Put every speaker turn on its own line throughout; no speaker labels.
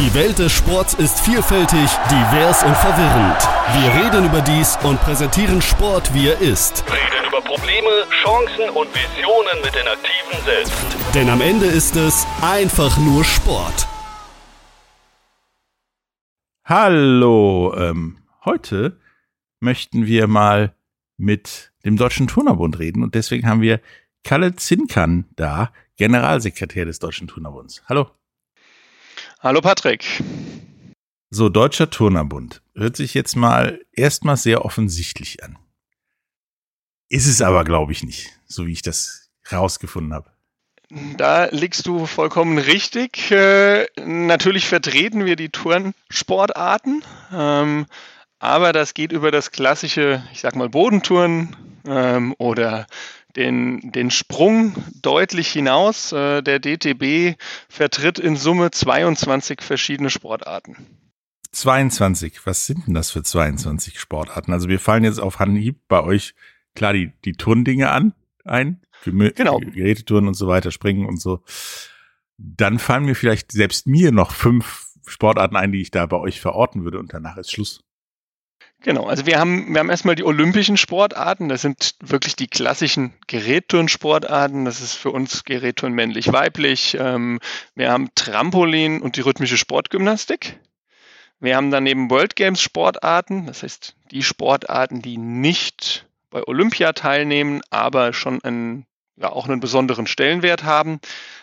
Die Welt des Sports ist vielfältig, divers und verwirrend. Wir reden über dies und präsentieren Sport, wie er ist.
Reden über Probleme, Chancen und Visionen mit den Aktiven selbst.
Denn am Ende ist es einfach nur Sport.
Hallo, ähm, heute möchten wir mal mit dem Deutschen Turnerbund reden und deswegen haben wir Kalle Zinkan da, Generalsekretär des Deutschen Turnerbunds. Hallo.
Hallo Patrick.
So, Deutscher Turnerbund. Hört sich jetzt mal erstmal sehr offensichtlich an. Ist es aber, glaube ich, nicht, so wie ich das rausgefunden habe.
Da liegst du vollkommen richtig. Äh, natürlich vertreten wir die Turnsportarten, ähm, aber das geht über das klassische, ich sag mal, Bodentouren ähm, oder den, den Sprung deutlich hinaus. Äh, der DTB vertritt in Summe 22 verschiedene Sportarten.
22, was sind denn das für 22 Sportarten? Also wir fallen jetzt auf Hanhieb bei euch klar die, die Turndinge an, ein, genau. Gerätetouren und so weiter, Springen und so. Dann fallen mir vielleicht selbst mir noch fünf Sportarten ein, die ich da bei euch verorten würde und danach ist Schluss.
Genau, also wir haben, wir haben erstmal die olympischen Sportarten, das sind wirklich die klassischen Gerätturnsportarten, das ist für uns Gerätturn männlich-weiblich. Ähm, wir haben Trampolin und die rhythmische Sportgymnastik. Wir haben daneben World Games Sportarten, das heißt die Sportarten, die nicht bei Olympia teilnehmen, aber schon einen, ja, auch einen besonderen Stellenwert haben.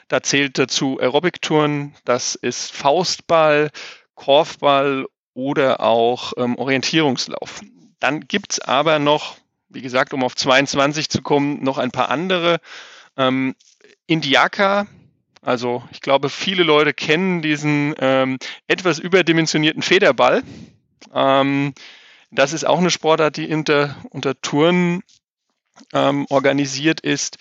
Da zählt dazu Aerobic-Touren, das ist Faustball, Korfball oder auch ähm, Orientierungslauf. Dann gibt's aber noch, wie gesagt, um auf 22 zu kommen, noch ein paar andere. Ähm, Indiaka, also ich glaube, viele Leute kennen diesen ähm, etwas überdimensionierten Federball. Ähm, das ist auch eine Sportart, die unter, unter Touren ähm, organisiert ist.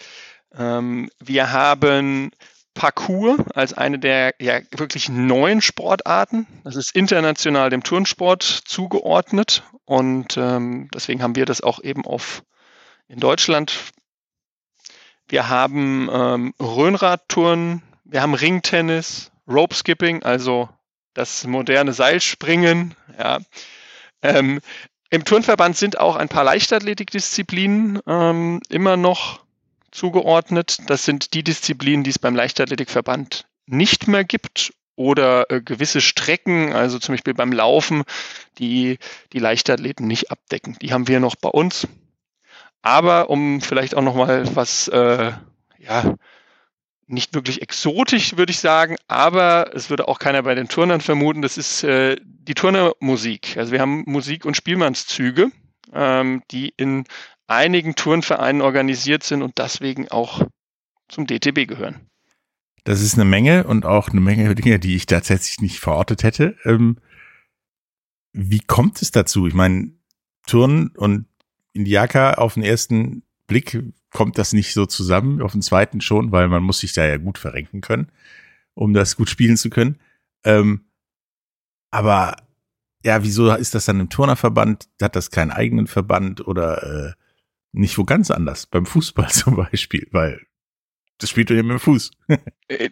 Ähm, wir haben Parkour als eine der ja, wirklich neuen Sportarten. Das ist international dem Turnsport zugeordnet und ähm, deswegen haben wir das auch eben auf in Deutschland. Wir haben ähm, Röhnradtouren, wir haben Ringtennis, Rope Skipping, also das moderne Seilspringen. Ja. Ähm, Im Turnverband sind auch ein paar Leichtathletikdisziplinen ähm, immer noch zugeordnet. Das sind die Disziplinen, die es beim Leichtathletikverband nicht mehr gibt oder äh, gewisse Strecken, also zum Beispiel beim Laufen, die die Leichtathleten nicht abdecken. Die haben wir noch bei uns. Aber um vielleicht auch noch mal was, äh, ja, nicht wirklich exotisch, würde ich sagen, aber es würde auch keiner bei den Turnern vermuten, das ist äh, die Turnermusik. Also wir haben Musik- und Spielmannszüge, ähm, die in einigen Turnvereinen organisiert sind und deswegen auch zum DTB gehören.
Das ist eine Menge und auch eine Menge Dinge, die ich tatsächlich nicht verortet hätte. Ähm, wie kommt es dazu? Ich meine, Turnen und Indiaka auf den ersten Blick kommt das nicht so zusammen, auf den zweiten schon, weil man muss sich da ja gut verrenken können, um das gut spielen zu können. Ähm, aber ja, wieso ist das dann im Turnerverband? Hat das keinen eigenen Verband oder äh, nicht wo ganz anders, beim Fußball zum Beispiel, weil das spielt ja mit dem Fuß.
Äh,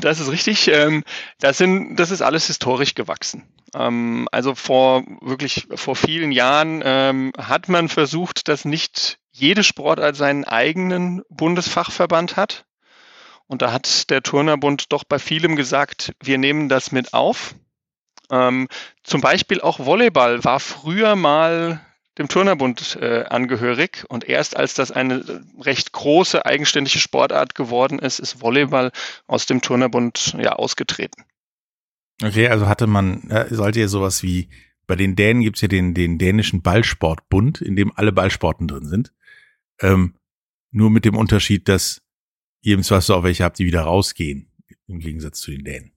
das ist richtig. Ähm, das, sind, das ist alles historisch gewachsen. Ähm, also vor wirklich vor vielen Jahren ähm, hat man versucht, dass nicht jede Sportart seinen eigenen Bundesfachverband hat. Und da hat der Turnerbund doch bei vielem gesagt, wir nehmen das mit auf. zum Beispiel auch Volleyball war früher mal dem Turnerbund äh, angehörig und erst als das eine recht große eigenständige Sportart geworden ist, ist Volleyball aus dem Turnerbund ja ausgetreten.
Okay, also hatte man, ja, sollte ja sowas wie, bei den Dänen gibt's ja den, den dänischen Ballsportbund, in dem alle Ballsporten drin sind. Ähm, nur mit dem Unterschied, dass ihr im Zweifel auch welche habt, die wieder rausgehen, im Gegensatz zu den Dänen.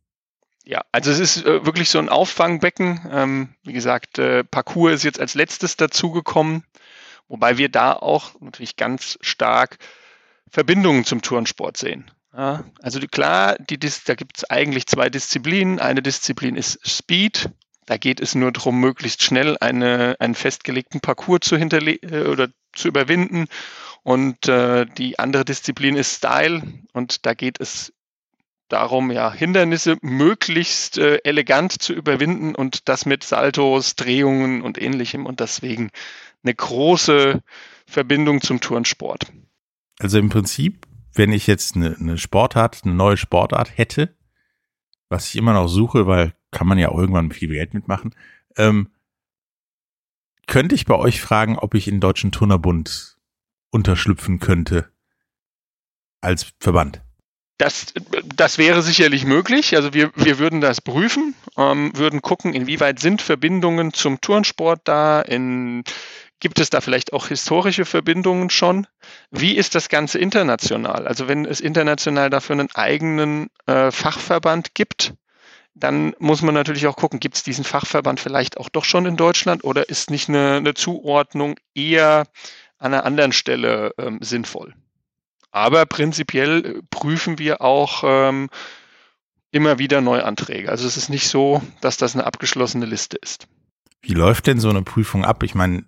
Ja, also es ist äh, wirklich so ein Auffangbecken. Ähm, wie gesagt, äh, Parcours ist jetzt als letztes dazugekommen, wobei wir da auch natürlich ganz stark Verbindungen zum Turnsport sehen. Ja, also die, klar, die, da gibt es eigentlich zwei Disziplinen. Eine Disziplin ist Speed. Da geht es nur darum, möglichst schnell eine, einen festgelegten Parcours zu hinterle äh, oder zu überwinden. Und äh, die andere Disziplin ist Style und da geht es darum, ja, Hindernisse möglichst äh, elegant zu überwinden und das mit Saltos, Drehungen und ähnlichem und deswegen eine große Verbindung zum Turnsport.
Also im Prinzip, wenn ich jetzt eine, eine Sportart, eine neue Sportart hätte, was ich immer noch suche, weil kann man ja auch irgendwann viel Geld mitmachen, ähm, könnte ich bei euch fragen, ob ich in den Deutschen Turnerbund unterschlüpfen könnte als Verband?
Das, das wäre sicherlich möglich. Also wir, wir würden das prüfen, ähm, würden gucken, inwieweit sind Verbindungen zum Turnsport da, in, gibt es da vielleicht auch historische Verbindungen schon? Wie ist das Ganze international? Also wenn es international dafür einen eigenen äh, Fachverband gibt, dann muss man natürlich auch gucken, gibt es diesen Fachverband vielleicht auch doch schon in Deutschland oder ist nicht eine, eine Zuordnung eher an einer anderen Stelle ähm, sinnvoll? Aber prinzipiell äh, prüfen wir auch ähm, immer wieder Neuanträge. Also es ist nicht so, dass das eine abgeschlossene Liste ist.
Wie läuft denn so eine Prüfung ab? Ich meine,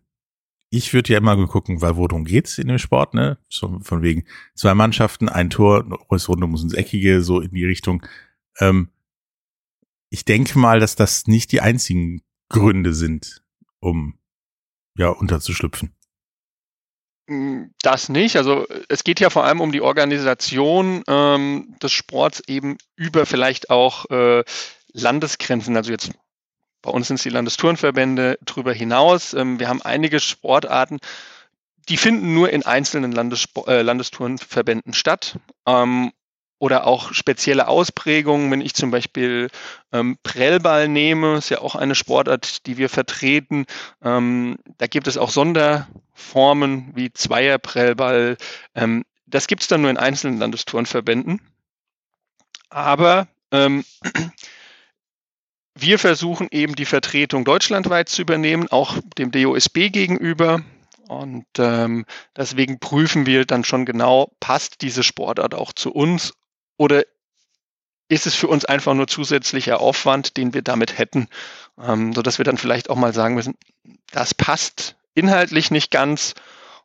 ich würde ja immer gucken, weil worum geht's in dem Sport, ne? So von wegen zwei Mannschaften, ein Tor, eine Runde muss ins Eckige, so in die Richtung. Ähm, ich denke mal, dass das nicht die einzigen Gründe sind, um ja unterzuschlüpfen.
Hm, das nicht. Also es geht ja vor allem um die Organisation ähm, des Sports eben über vielleicht auch äh, Landesgrenzen. Also jetzt bei uns sind es die Landesturnverbände drüber hinaus. Ähm, wir haben einige Sportarten, die finden nur in einzelnen Landessport, äh, Landesturnverbänden statt. Ähm, oder auch spezielle Ausprägungen, wenn ich zum Beispiel ähm, Prellball nehme, ist ja auch eine Sportart, die wir vertreten. Ähm, da gibt es auch Sonderformen wie Zweierprellball. Ähm, das gibt es dann nur in einzelnen Landesturnverbänden. Aber ähm, wir versuchen eben die Vertretung deutschlandweit zu übernehmen, auch dem DOSB gegenüber. Und ähm, deswegen prüfen wir dann schon genau, passt diese Sportart auch zu uns oder ist es für uns einfach nur zusätzlicher Aufwand, den wir damit hätten, ähm, so dass wir dann vielleicht auch mal sagen müssen, das passt inhaltlich nicht ganz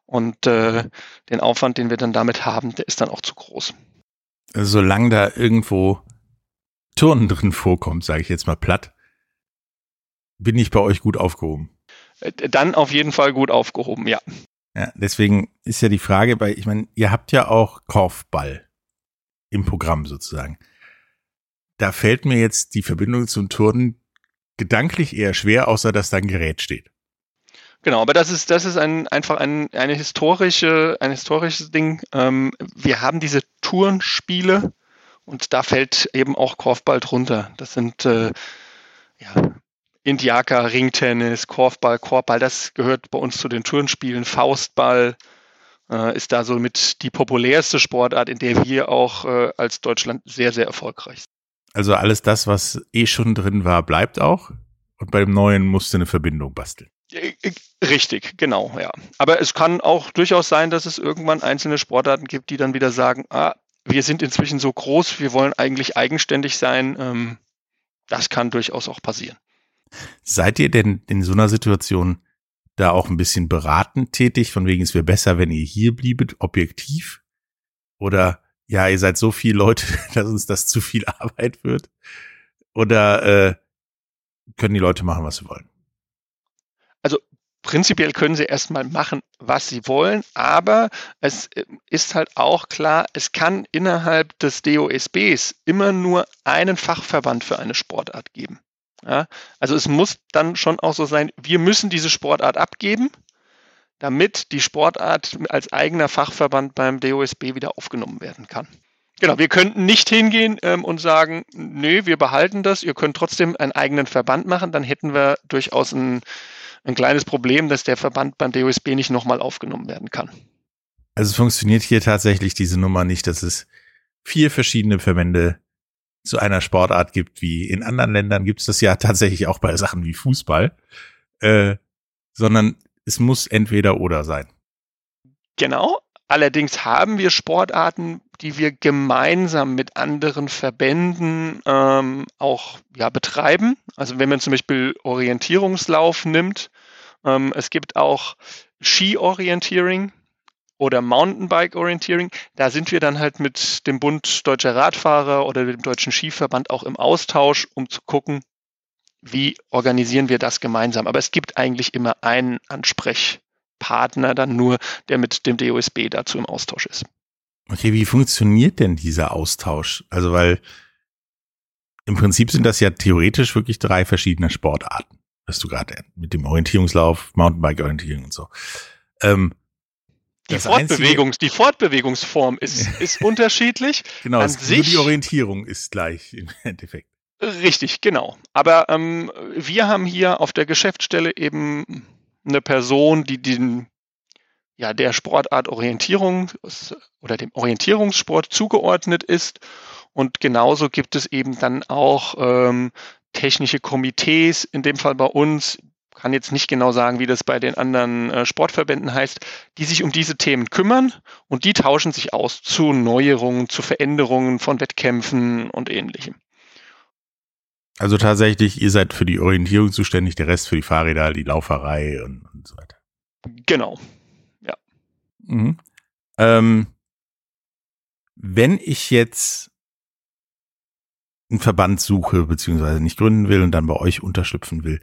und äh, den Aufwand, den wir dann damit haben, der ist dann auch zu groß.
Solange da irgendwo Turnen drin vorkommt, sage ich jetzt mal platt, bin ich bei euch gut aufgehoben.
Äh, dann auf jeden Fall gut aufgehoben, ja.
Ja, deswegen ist ja die Frage bei, ich meine, ihr habt ja auch Korfball im Programm sozusagen. Da fällt mir jetzt die Verbindung zum Turnen gedanklich eher schwer, außer dass da ein Gerät steht.
Genau, aber das ist, das ist ein, einfach ein, eine historische, ein historisches Ding. Ähm, wir haben diese Turnspiele und da fällt eben auch Korfball drunter. Das sind äh, ja, Indiaka, Ringtennis, Korfball, Korbball, das gehört bei uns zu den Turnspielen, Faustball, äh, ist da somit die populärste Sportart, in der wir auch äh, als Deutschland sehr, sehr erfolgreich sind.
Also alles das, was eh schon drin war, bleibt auch. Und bei dem Neuen musste eine Verbindung basteln.
Richtig, genau, ja. Aber es kann auch durchaus sein, dass es irgendwann einzelne Sportarten gibt, die dann wieder sagen, ah, wir sind inzwischen so groß, wir wollen eigentlich eigenständig sein. Ähm, das kann durchaus auch passieren.
Seid ihr denn in so einer Situation da auch ein bisschen beratend tätig, von wegen es wäre besser, wenn ihr hier bliebet, objektiv? Oder ja, ihr seid so viele Leute, dass uns das zu viel Arbeit wird? Oder äh, können die Leute machen, was sie wollen?
Also prinzipiell können sie erstmal machen, was sie wollen, aber es äh, ist halt auch klar, es kann innerhalb des DOSBs immer nur einen Fachverband für eine Sportart geben. Ja, also es muss dann schon auch so sein, wir müssen diese Sportart abgeben, damit die Sportart als eigener Fachverband beim DOSB wieder aufgenommen werden kann. Genau, wir könnten nicht hingehen ähm, und sagen, nö, wir behalten das, ihr könnt trotzdem einen eigenen Verband machen, dann hätten wir durchaus ein, ein kleines Problem, dass der Verband beim DOSB nicht nochmal aufgenommen werden kann.
Also funktioniert hier tatsächlich diese Nummer nicht, dass es vier verschiedene Verbände zu einer Sportart gibt, wie in anderen Ländern gibt es das ja tatsächlich auch bei Sachen wie Fußball, äh, sondern es muss entweder oder sein.
Genau. Allerdings haben wir Sportarten, die wir gemeinsam mit anderen Verbänden ähm, auch ja, betreiben. Also wenn man zum Beispiel Orientierungslauf nimmt, ähm, es gibt auch Ski-Orientierung oder Mountainbike Orienteering. Da sind wir dann halt mit dem Bund Deutscher Radfahrer oder dem Deutschen Skiverband auch im Austausch, um zu gucken, wie organisieren wir das gemeinsam. Aber es gibt eigentlich immer einen Ansprechpartner dann nur, der mit dem DOSB dazu im Austausch ist.
Okay, wie funktioniert denn dieser Austausch? Also, weil im Prinzip sind das ja theoretisch wirklich drei verschiedene Sportarten, was du gerade mit dem Orientierungslauf, Mountainbike-Orientierung und so. Ähm,
die, Fortbewegungs, die Fortbewegungsform ist, ist unterschiedlich.
Genau, An sich, die Orientierung ist gleich im Endeffekt.
Richtig, genau. Aber ähm, wir haben hier auf der Geschäftsstelle eben eine Person, die den, ja, der Sportart Orientierung oder dem Orientierungssport zugeordnet ist. Und genauso gibt es eben dann auch ähm, technische Komitees, in dem Fall bei uns, kann jetzt nicht genau sagen, wie das bei den anderen äh, Sportverbänden heißt, die sich um diese Themen kümmern und die tauschen sich aus zu Neuerungen, zu Veränderungen von Wettkämpfen und ähnlichem.
Also tatsächlich, ihr seid für die Orientierung zuständig, der Rest für die Fahrräder, die Lauferei und, und so weiter.
Genau, ja.
Mhm. Ähm, wenn ich jetzt einen Verband suche, beziehungsweise nicht gründen will und dann bei euch unterschlüpfen will,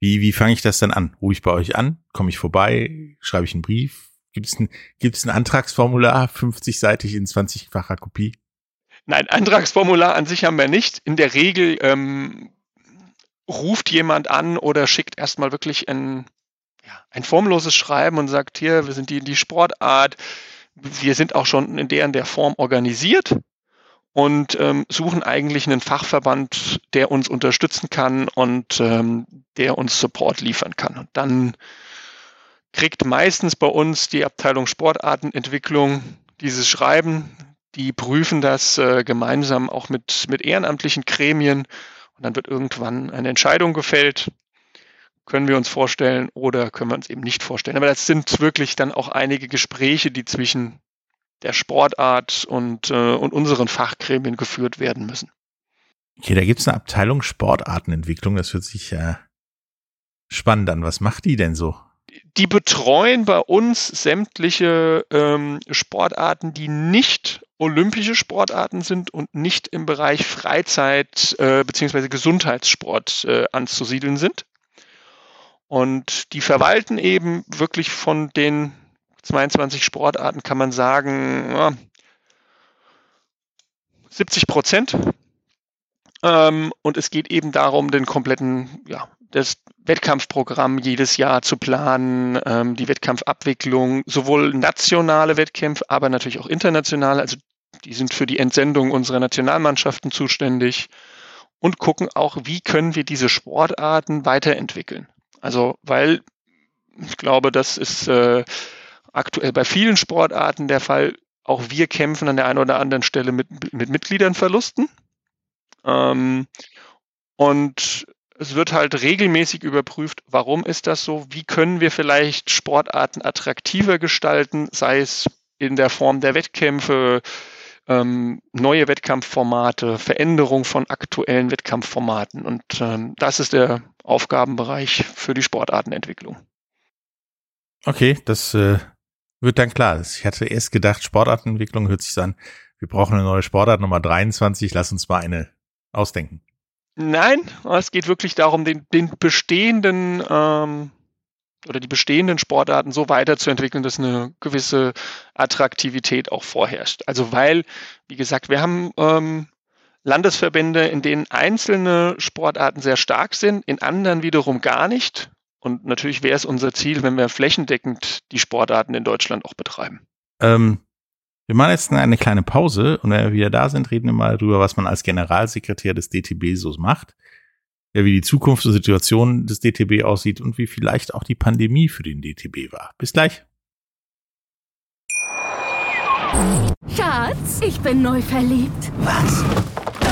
wie, wie fange ich das dann an? Rufe ich bei euch an? Komme ich vorbei? Schreibe ich einen Brief? Gibt es ein, gibt's ein Antragsformular, 50-seitig in 20-facher Kopie?
Nein, Antragsformular an sich haben wir nicht. In der Regel ähm, ruft jemand an oder schickt erstmal wirklich ein, ja, ein formloses Schreiben und sagt, hier, wir sind die, die Sportart, wir sind auch schon in der in der Form organisiert und ähm, suchen eigentlich einen Fachverband, der uns unterstützen kann und ähm, der uns Support liefern kann. Und dann kriegt meistens bei uns die Abteilung Sportartenentwicklung dieses Schreiben. Die prüfen das äh, gemeinsam auch mit, mit ehrenamtlichen Gremien und dann wird irgendwann eine Entscheidung gefällt. Können wir uns vorstellen oder können wir uns eben nicht vorstellen. Aber das sind wirklich dann auch einige Gespräche, die zwischen der Sportart und, äh, und unseren Fachgremien geführt werden müssen.
Okay, da gibt es eine Abteilung Sportartenentwicklung, das hört sich äh, spannend an. Was macht die denn so?
Die betreuen bei uns sämtliche ähm, Sportarten, die nicht olympische Sportarten sind und nicht im Bereich Freizeit äh, bzw. Gesundheitssport äh, anzusiedeln sind. Und die verwalten eben wirklich von den 22 Sportarten kann man sagen, ja, 70 Prozent. Ähm, und es geht eben darum, den kompletten, ja, das Wettkampfprogramm jedes Jahr zu planen, ähm, die Wettkampfabwicklung, sowohl nationale Wettkämpfe, aber natürlich auch internationale. Also die sind für die Entsendung unserer Nationalmannschaften zuständig und gucken auch, wie können wir diese Sportarten weiterentwickeln. Also, weil ich glaube, das ist äh, aktuell bei vielen Sportarten der Fall. Auch wir kämpfen an der einen oder anderen Stelle mit, mit Mitgliedernverlusten. Ähm, und es wird halt regelmäßig überprüft, warum ist das so? Wie können wir vielleicht Sportarten attraktiver gestalten, sei es in der Form der Wettkämpfe, ähm, neue Wettkampfformate, Veränderung von aktuellen Wettkampfformaten. Und ähm, das ist der Aufgabenbereich für die Sportartenentwicklung.
Okay, das äh, wird dann klar. Ich hatte erst gedacht, Sportartenentwicklung hört sich an, wir brauchen eine neue Sportart Nummer 23, lass uns mal eine ausdenken.
Nein, es geht wirklich darum, den, den bestehenden ähm, oder die bestehenden Sportarten so weiterzuentwickeln, dass eine gewisse Attraktivität auch vorherrscht. Also weil, wie gesagt, wir haben ähm, Landesverbände, in denen einzelne Sportarten sehr stark sind, in anderen wiederum gar nicht. Und natürlich wäre es unser Ziel, wenn wir flächendeckend die Sportarten in Deutschland auch betreiben.
Ähm, wir machen jetzt eine kleine Pause und wenn wir wieder da sind, reden wir mal darüber, was man als Generalsekretär des DTB so macht. Ja, wie die Zukunft und Situation des DTB aussieht und wie vielleicht auch die Pandemie für den DTB war. Bis gleich.
Schatz, ich bin neu verliebt.
Was?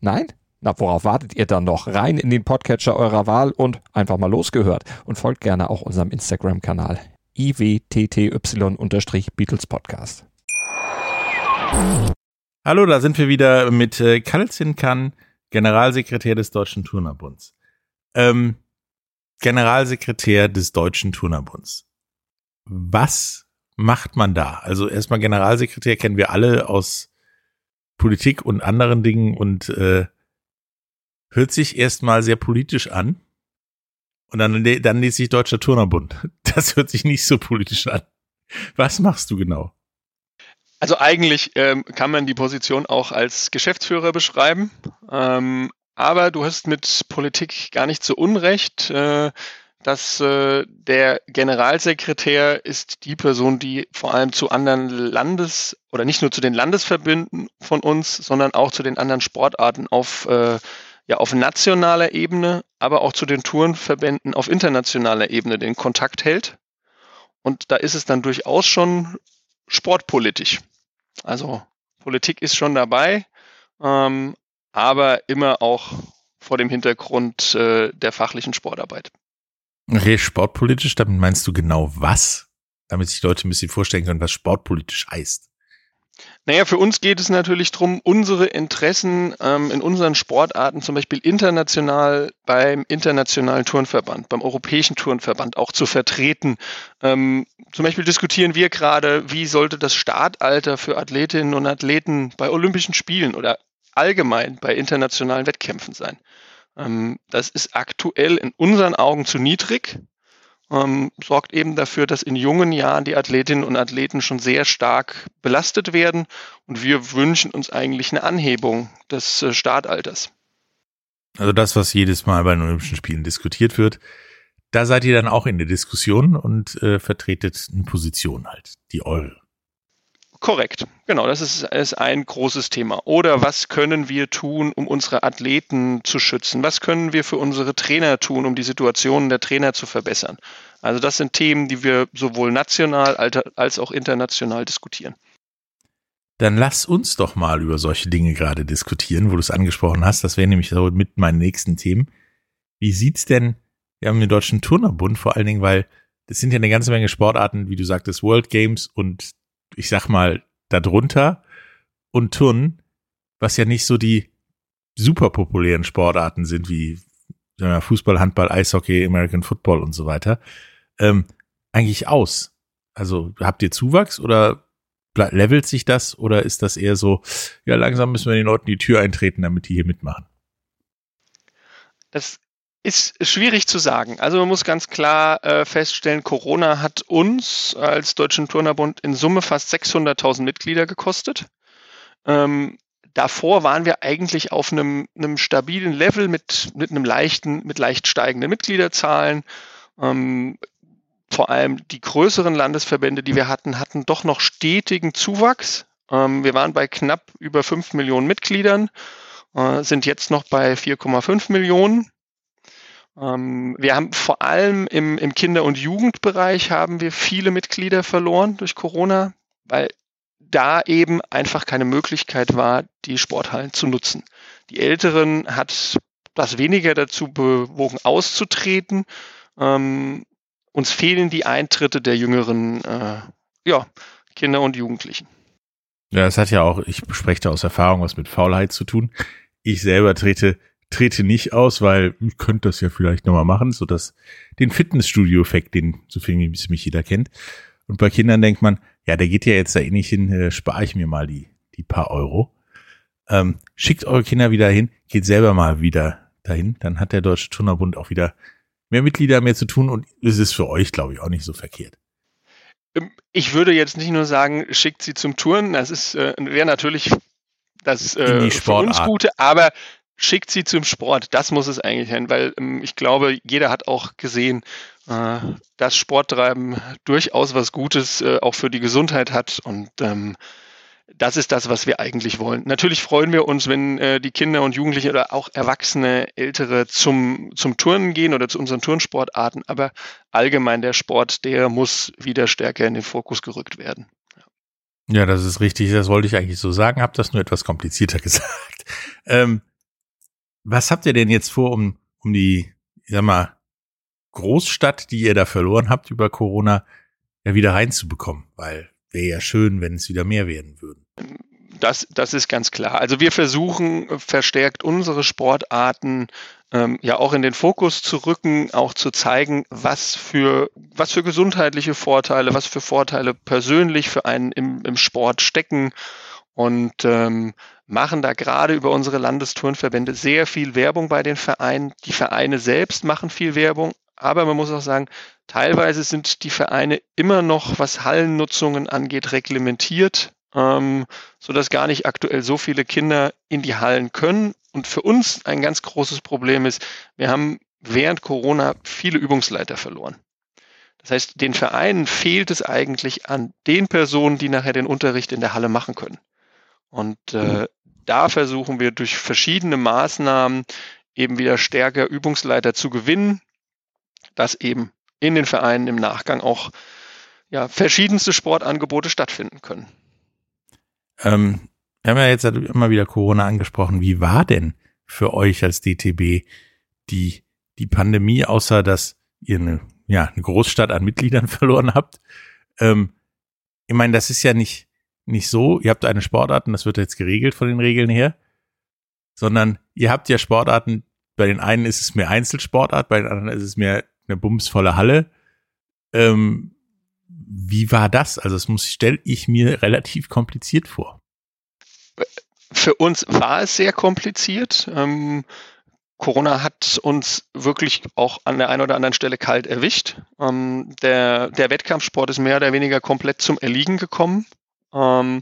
Nein? Na, worauf wartet ihr dann noch? Rein in den Podcatcher eurer Wahl und einfach mal losgehört. Und folgt gerne auch unserem Instagram-Kanal iwtty-Beatles Podcast.
Hallo, da sind wir wieder mit äh, Kalzin Kann, Generalsekretär des Deutschen Turnerbunds. Ähm, Generalsekretär des Deutschen Turnerbunds. Was macht man da? Also erstmal Generalsekretär kennen wir alle aus Politik und anderen Dingen und äh, hört sich erstmal sehr politisch an. Und dann, dann liest sich Deutscher Turnerbund. Das hört sich nicht so politisch an. Was machst du genau?
Also eigentlich ähm, kann man die Position auch als Geschäftsführer beschreiben, ähm, aber du hast mit Politik gar nicht so unrecht. Äh, dass äh, der Generalsekretär ist die Person, die vor allem zu anderen Landes- oder nicht nur zu den Landesverbünden von uns, sondern auch zu den anderen Sportarten auf, äh, ja, auf nationaler Ebene, aber auch zu den Tourenverbänden auf internationaler Ebene den Kontakt hält. Und da ist es dann durchaus schon sportpolitisch. Also Politik ist schon dabei, ähm, aber immer auch vor dem Hintergrund äh, der fachlichen Sportarbeit.
Okay, sportpolitisch, damit meinst du genau was? Damit sich Leute ein bisschen vorstellen können, was sportpolitisch heißt.
Naja, für uns geht es natürlich darum, unsere Interessen ähm, in unseren Sportarten, zum Beispiel international beim Internationalen Turnverband, beim Europäischen Turnverband auch zu vertreten. Ähm, zum Beispiel diskutieren wir gerade, wie sollte das Startalter für Athletinnen und Athleten bei Olympischen Spielen oder allgemein bei internationalen Wettkämpfen sein. Ähm, das ist aktuell in unseren Augen zu niedrig ähm, sorgt eben dafür, dass in jungen Jahren die Athletinnen und Athleten schon sehr stark belastet werden. Und wir wünschen uns eigentlich eine Anhebung des äh, Startalters.
Also das, was jedes Mal bei den Olympischen Spielen diskutiert wird, da seid ihr dann auch in der Diskussion und äh, vertretet eine Position halt, die eure.
Korrekt, genau, das ist, ist ein großes Thema. Oder was können wir tun, um unsere Athleten zu schützen? Was können wir für unsere Trainer tun, um die Situationen der Trainer zu verbessern? Also das sind Themen, die wir sowohl national als auch international diskutieren.
Dann lass uns doch mal über solche Dinge gerade diskutieren, wo du es angesprochen hast. Das wäre nämlich mit meinen nächsten Themen. Wie sieht's denn, wir haben den Deutschen Turnerbund vor allen Dingen, weil das sind ja eine ganze Menge Sportarten, wie du sagtest, World Games und ich sag mal, darunter und Turnen, was ja nicht so die super populären Sportarten sind wie wir, Fußball, Handball, Eishockey, American Football und so weiter, ähm, eigentlich aus? Also habt ihr Zuwachs oder levelt sich das oder ist das eher so, ja, langsam müssen wir den Leuten die Tür eintreten, damit die hier mitmachen?
Das ist schwierig zu sagen. Also man muss ganz klar äh, feststellen, Corona hat uns als Deutschen Turnerbund in Summe fast 600.000 Mitglieder gekostet. Ähm, davor waren wir eigentlich auf einem, einem stabilen Level mit, mit einem leichten, mit leicht steigenden Mitgliederzahlen. Ähm, vor allem die größeren Landesverbände, die wir hatten, hatten doch noch stetigen Zuwachs. Ähm, wir waren bei knapp über 5 Millionen Mitgliedern, äh, sind jetzt noch bei 4,5 Millionen. Ähm, wir haben vor allem im, im Kinder- und Jugendbereich haben wir viele Mitglieder verloren durch Corona, weil da eben einfach keine Möglichkeit war, die Sporthallen zu nutzen. Die Älteren hat das weniger dazu bewogen, auszutreten. Ähm, uns fehlen die Eintritte der jüngeren äh, ja, Kinder und Jugendlichen.
Ja, es hat ja auch, ich spreche da aus Erfahrung, was mit Faulheit zu tun. Ich selber trete trete nicht aus, weil ich könnte das ja vielleicht nochmal machen, so dass den Fitnessstudio-Effekt, den so viel wie mich jeder kennt. Und bei Kindern denkt man, ja, der geht ja jetzt da eh nicht hin, äh, spare ich mir mal die, die paar Euro. Ähm, schickt eure Kinder wieder hin, geht selber mal wieder dahin, dann hat der Deutsche Turnerbund auch wieder mehr Mitglieder mehr zu tun und es ist für euch, glaube ich, auch nicht so verkehrt.
Ähm, ich würde jetzt nicht nur sagen, schickt sie zum Touren, das ist äh, wäre natürlich das äh, für uns Gute, aber schickt sie zum Sport. Das muss es eigentlich sein, weil ähm, ich glaube, jeder hat auch gesehen, äh, dass Sporttreiben durchaus was Gutes äh, auch für die Gesundheit hat. Und ähm, das ist das, was wir eigentlich wollen. Natürlich freuen wir uns, wenn äh, die Kinder und Jugendliche oder auch Erwachsene, Ältere zum, zum Turnen gehen oder zu unseren Turnsportarten, aber allgemein der Sport, der muss wieder stärker in den Fokus gerückt werden.
Ja, das ist richtig. Das wollte ich eigentlich so sagen, habe das nur etwas komplizierter gesagt. Ähm, was habt ihr denn jetzt vor, um, um die, ich sag mal, Großstadt, die ihr da verloren habt über Corona, ja wieder reinzubekommen? Weil wäre ja schön, wenn es wieder mehr werden würden.
Das, das ist ganz klar. Also wir versuchen verstärkt unsere Sportarten ähm, ja auch in den Fokus zu rücken, auch zu zeigen, was für, was für gesundheitliche Vorteile, was für Vorteile persönlich für einen im, im Sport stecken und ähm, machen da gerade über unsere Landesturnverbände sehr viel Werbung bei den Vereinen. Die Vereine selbst machen viel Werbung, aber man muss auch sagen, teilweise sind die Vereine immer noch, was Hallennutzungen angeht, reglementiert, ähm, so dass gar nicht aktuell so viele Kinder in die Hallen können. Und für uns ein ganz großes Problem ist, wir haben während Corona viele Übungsleiter verloren. Das heißt, den Vereinen fehlt es eigentlich an den Personen, die nachher den Unterricht in der Halle machen können. Und äh, mhm. da versuchen wir durch verschiedene Maßnahmen eben wieder stärker Übungsleiter zu gewinnen, dass eben in den Vereinen im Nachgang auch ja, verschiedenste Sportangebote stattfinden können.
Ähm, wir haben ja jetzt immer wieder Corona angesprochen. Wie war denn für euch als DTB die, die Pandemie, außer dass ihr eine, ja, eine Großstadt an Mitgliedern verloren habt? Ähm, ich meine, das ist ja nicht, nicht so, ihr habt eine Sportart und das wird jetzt geregelt von den Regeln her, sondern ihr habt ja Sportarten, bei den einen ist es mehr Einzelsportart, bei den anderen ist es mehr eine bumsvolle Halle. Ähm, wie war das? Also das muss stelle ich mir relativ kompliziert vor.
Für uns war es sehr kompliziert. Ähm, Corona hat uns wirklich auch an der einen oder anderen Stelle kalt erwischt. Ähm, der, der Wettkampfsport ist mehr oder weniger komplett zum Erliegen gekommen. Ähm,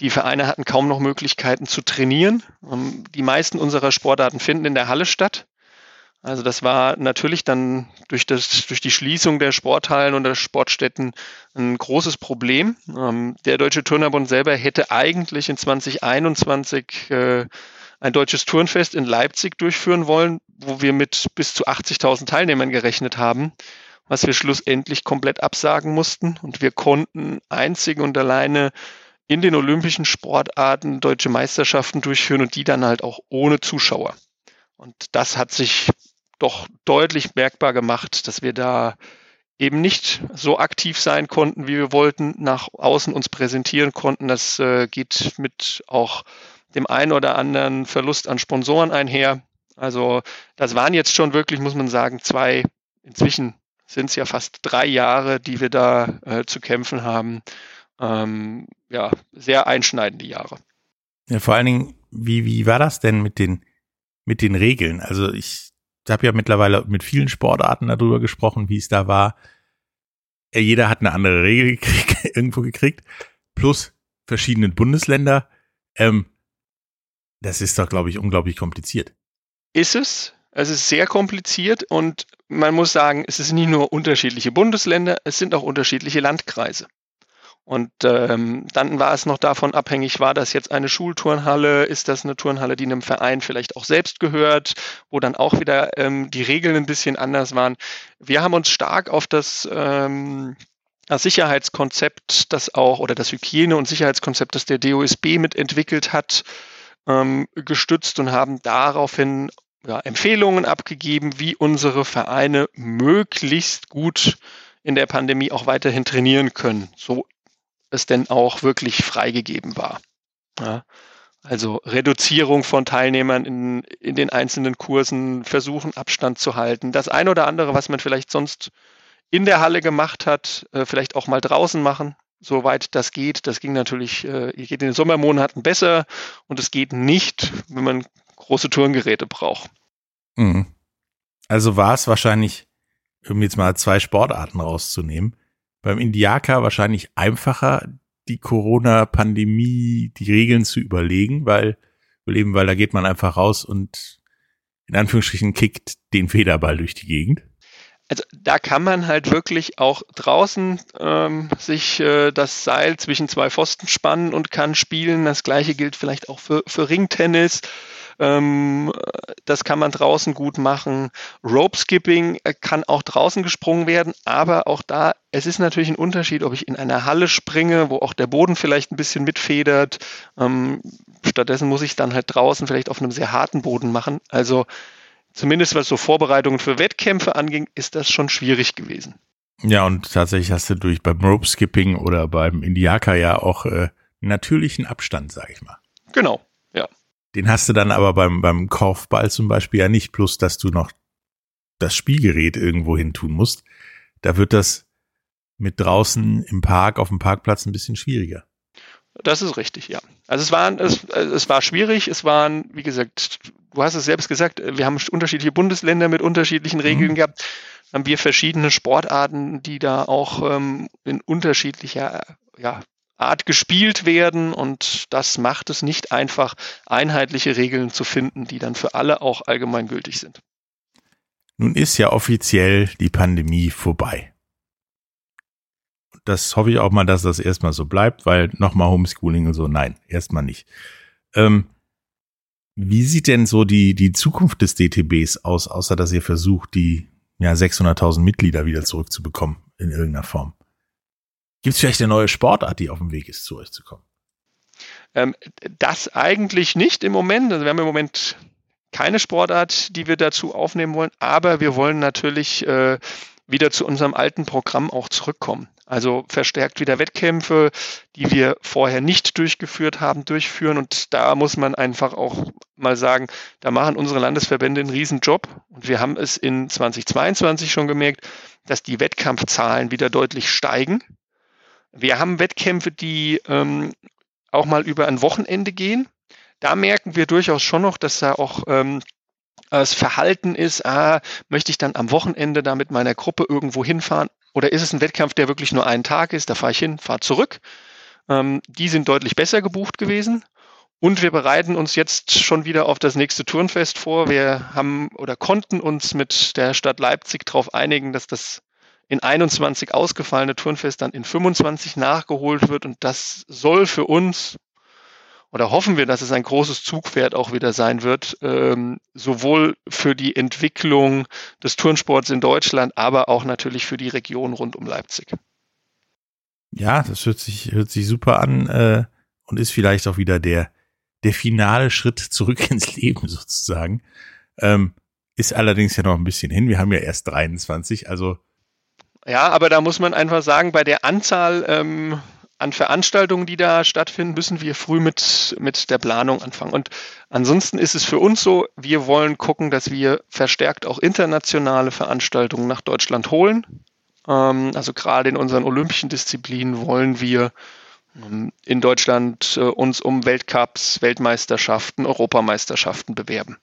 die Vereine hatten kaum noch Möglichkeiten zu trainieren. Ähm, die meisten unserer Sportarten finden in der Halle statt. Also das war natürlich dann durch, das, durch die Schließung der Sporthallen und der Sportstätten ein großes Problem. Ähm, der Deutsche Turnerbund selber hätte eigentlich in 2021 äh, ein deutsches Turnfest in Leipzig durchführen wollen, wo wir mit bis zu 80.000 Teilnehmern gerechnet haben, was wir schlussendlich komplett absagen mussten. Und wir konnten einzig und alleine in den olympischen Sportarten deutsche Meisterschaften durchführen und die dann halt auch ohne Zuschauer. Und das hat sich doch deutlich merkbar gemacht, dass wir da eben nicht so aktiv sein konnten, wie wir wollten, nach außen uns präsentieren konnten. Das äh, geht mit auch dem einen oder anderen Verlust an Sponsoren einher. Also das waren jetzt schon wirklich, muss man sagen, zwei, inzwischen sind es ja fast drei Jahre, die wir da äh, zu kämpfen haben. Ähm, ja, sehr einschneidende Jahre.
Ja, vor allen Dingen, wie, wie war das denn mit den, mit den Regeln? Also ich habe ja mittlerweile mit vielen Sportarten darüber gesprochen, wie es da war. Jeder hat eine andere Regel gekriegt, irgendwo gekriegt, plus verschiedene Bundesländer. Ähm, das ist doch, glaube ich, unglaublich kompliziert.
Ist es? Es ist sehr kompliziert und man muss sagen, es ist nicht nur unterschiedliche Bundesländer, es sind auch unterschiedliche Landkreise. Und ähm, dann war es noch davon abhängig, war das jetzt eine Schulturnhalle, ist das eine Turnhalle, die einem Verein vielleicht auch selbst gehört, wo dann auch wieder ähm, die Regeln ein bisschen anders waren. Wir haben uns stark auf das, ähm, das Sicherheitskonzept, das auch, oder das Hygiene- und Sicherheitskonzept, das der DOSB mitentwickelt hat, ähm, gestützt und haben daraufhin ja, Empfehlungen abgegeben, wie unsere Vereine möglichst gut in der Pandemie auch weiterhin trainieren können. So es denn auch wirklich freigegeben war. Ja, also Reduzierung von Teilnehmern in, in den einzelnen Kursen, versuchen Abstand zu halten. Das eine oder andere, was man vielleicht sonst in der Halle gemacht hat, äh, vielleicht auch mal draußen machen, soweit das geht. Das ging natürlich, äh, geht in den Sommermonaten besser und es geht nicht, wenn man große Turngeräte braucht.
Mhm. Also war es wahrscheinlich, um jetzt mal zwei Sportarten rauszunehmen, beim Indiaka wahrscheinlich einfacher, die Corona-Pandemie, die Regeln zu überlegen, weil, überleben, weil da geht man einfach raus und in Anführungsstrichen kickt den Federball durch die Gegend.
Also da kann man halt wirklich auch draußen ähm, sich äh, das Seil zwischen zwei Pfosten spannen und kann spielen. Das gleiche gilt vielleicht auch für, für Ringtennis. Ähm, das kann man draußen gut machen. Rope Skipping äh, kann auch draußen gesprungen werden, aber auch da, es ist natürlich ein Unterschied, ob ich in einer Halle springe, wo auch der Boden vielleicht ein bisschen mitfedert. Ähm, stattdessen muss ich dann halt draußen vielleicht auf einem sehr harten Boden machen. Also zumindest was so Vorbereitungen für Wettkämpfe anging, ist das schon schwierig gewesen.
Ja, und tatsächlich hast du durch beim Rope Skipping oder beim Indiaka ja auch äh, natürlichen Abstand, sag ich mal.
Genau.
Den hast du dann aber beim, beim Korfball zum Beispiel ja nicht, plus dass du noch das Spielgerät irgendwo hin tun musst. Da wird das mit draußen im Park, auf dem Parkplatz ein bisschen schwieriger.
Das ist richtig, ja. Also es war, es, es war schwierig, es waren, wie gesagt, du hast es selbst gesagt, wir haben unterschiedliche Bundesländer mit unterschiedlichen Regeln mhm. gehabt. Haben wir verschiedene Sportarten, die da auch ähm, in unterschiedlicher ja, Art gespielt werden und das macht es nicht einfach, einheitliche Regeln zu finden, die dann für alle auch allgemeingültig sind.
Nun ist ja offiziell die Pandemie vorbei. Das hoffe ich auch mal, dass das erstmal so bleibt, weil nochmal Homeschooling und so, nein, erstmal nicht. Ähm, wie sieht denn so die, die Zukunft des DTBs aus, außer dass ihr versucht, die ja, 600.000 Mitglieder wieder zurückzubekommen in irgendeiner Form? Gibt es vielleicht eine neue Sportart, die auf dem Weg ist, zu euch zu kommen?
Ähm, das eigentlich nicht im Moment. Also wir haben im Moment keine Sportart, die wir dazu aufnehmen wollen, aber wir wollen natürlich äh, wieder zu unserem alten Programm auch zurückkommen. Also verstärkt wieder Wettkämpfe, die wir vorher nicht durchgeführt haben, durchführen. Und da muss man einfach auch mal sagen, da machen unsere Landesverbände einen Riesenjob. Und wir haben es in 2022 schon gemerkt, dass die Wettkampfzahlen wieder deutlich steigen. Wir haben Wettkämpfe, die ähm, auch mal über ein Wochenende gehen. Da merken wir durchaus schon noch, dass da auch ähm, das Verhalten ist, ah, möchte ich dann am Wochenende da mit meiner Gruppe irgendwo hinfahren? Oder ist es ein Wettkampf, der wirklich nur einen Tag ist? Da fahre ich hin, fahre zurück. Ähm, die sind deutlich besser gebucht gewesen. Und wir bereiten uns jetzt schon wieder auf das nächste Turnfest vor. Wir haben oder konnten uns mit der Stadt Leipzig darauf einigen, dass das in 21 ausgefallene Turnfest dann in 25 nachgeholt wird. Und das soll für uns, oder hoffen wir, dass es ein großes Zugpferd auch wieder sein wird, ähm, sowohl für die Entwicklung des Turnsports in Deutschland, aber auch natürlich für die Region rund um Leipzig.
Ja, das hört sich, hört sich super an äh, und ist vielleicht auch wieder der, der finale Schritt zurück ins Leben sozusagen. Ähm, ist allerdings ja noch ein bisschen hin. Wir haben ja erst 23, also
ja, aber da muss man einfach sagen, bei der Anzahl ähm, an Veranstaltungen, die da stattfinden, müssen wir früh mit, mit der Planung anfangen. Und ansonsten ist es für uns so, wir wollen gucken, dass wir verstärkt auch internationale Veranstaltungen nach Deutschland holen. Ähm, also gerade in unseren olympischen Disziplinen wollen wir ähm, in Deutschland äh, uns um Weltcups, Weltmeisterschaften, Europameisterschaften bewerben.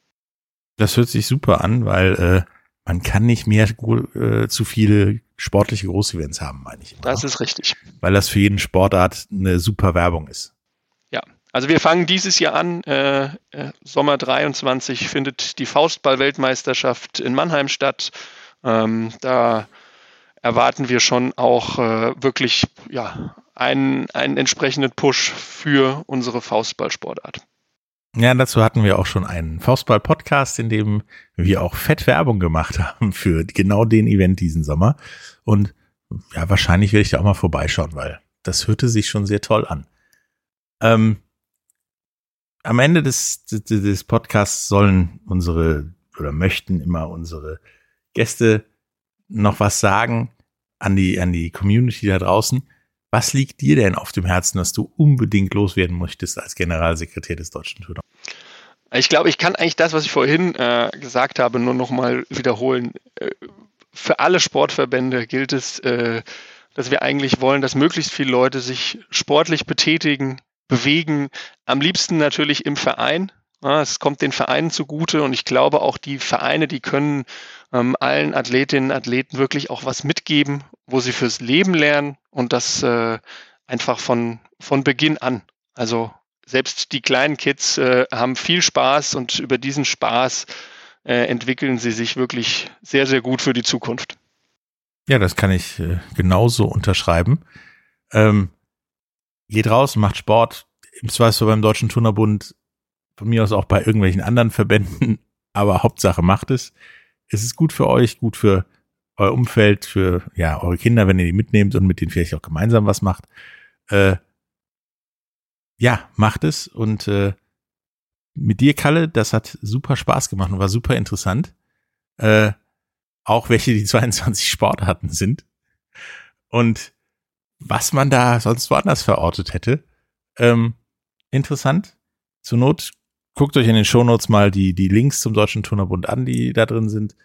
Das hört sich super an, weil äh, man kann nicht mehr äh, zu viele sportliche Großevents haben, meine ich. Immer.
Das ist richtig.
Weil das für jeden Sportart eine super Werbung ist.
Ja, also wir fangen dieses Jahr an. Äh, äh, Sommer 23 findet die Faustball-Weltmeisterschaft in Mannheim statt. Ähm, da erwarten wir schon auch äh, wirklich ja, einen, einen entsprechenden Push für unsere Faustballsportart.
Ja, dazu hatten wir auch schon einen Faustball-Podcast, in dem wir auch fett Werbung gemacht haben für genau den Event diesen Sommer. Und ja, wahrscheinlich werde ich da auch mal vorbeischauen, weil das hörte sich schon sehr toll an. Ähm, am Ende des, des, des Podcasts sollen unsere oder möchten immer unsere Gäste noch was sagen an die, an die Community da draußen. Was liegt dir denn auf dem Herzen, dass du unbedingt loswerden möchtest als Generalsekretär des Deutschen Turner?
Ich glaube, ich kann eigentlich das, was ich vorhin äh, gesagt habe, nur noch mal wiederholen. Äh, für alle Sportverbände gilt es, äh, dass wir eigentlich wollen, dass möglichst viele Leute sich sportlich betätigen, bewegen. Am liebsten natürlich im Verein. Es kommt den Vereinen zugute und ich glaube auch die Vereine, die können ähm, allen Athletinnen und Athleten wirklich auch was mitgeben, wo sie fürs Leben lernen und das äh, einfach von, von Beginn an. Also selbst die kleinen Kids äh, haben viel Spaß und über diesen Spaß äh, entwickeln sie sich wirklich sehr, sehr gut für die Zukunft.
Ja, das kann ich genauso unterschreiben. Ähm, geht raus, macht Sport, im Zweifel beim Deutschen Turnerbund, von mir aus auch bei irgendwelchen anderen Verbänden, aber Hauptsache macht es. Es ist gut für euch, gut für euer Umfeld, für ja eure Kinder, wenn ihr die mitnehmt und mit denen vielleicht auch gemeinsam was macht. Äh, ja, macht es und äh, mit dir, Kalle, das hat super Spaß gemacht und war super interessant. Äh, auch welche die 22 Sportarten sind. Und was man da sonst woanders verortet hätte. Ähm, interessant. Zur Not guckt euch in den Shownotes mal die, die Links zum Deutschen Turnerbund an, die da drin sind.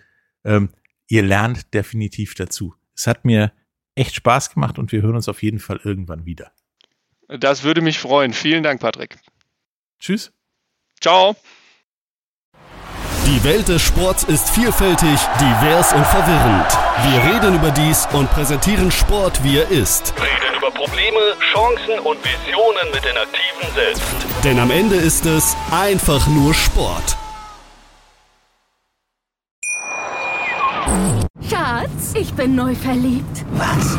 Ähm, ihr lernt definitiv dazu. Es hat mir echt Spaß gemacht und wir hören uns auf jeden Fall irgendwann wieder.
Das würde mich freuen. Vielen Dank, Patrick.
Tschüss.
Ciao.
Die Welt des Sports ist vielfältig, divers und verwirrend. Wir reden über dies und präsentieren Sport, wie er ist.
Reden über Probleme, Chancen und Visionen mit den Aktiven selbst.
Denn am Ende ist es einfach nur Sport.
Schatz, ich bin neu verliebt.
Was?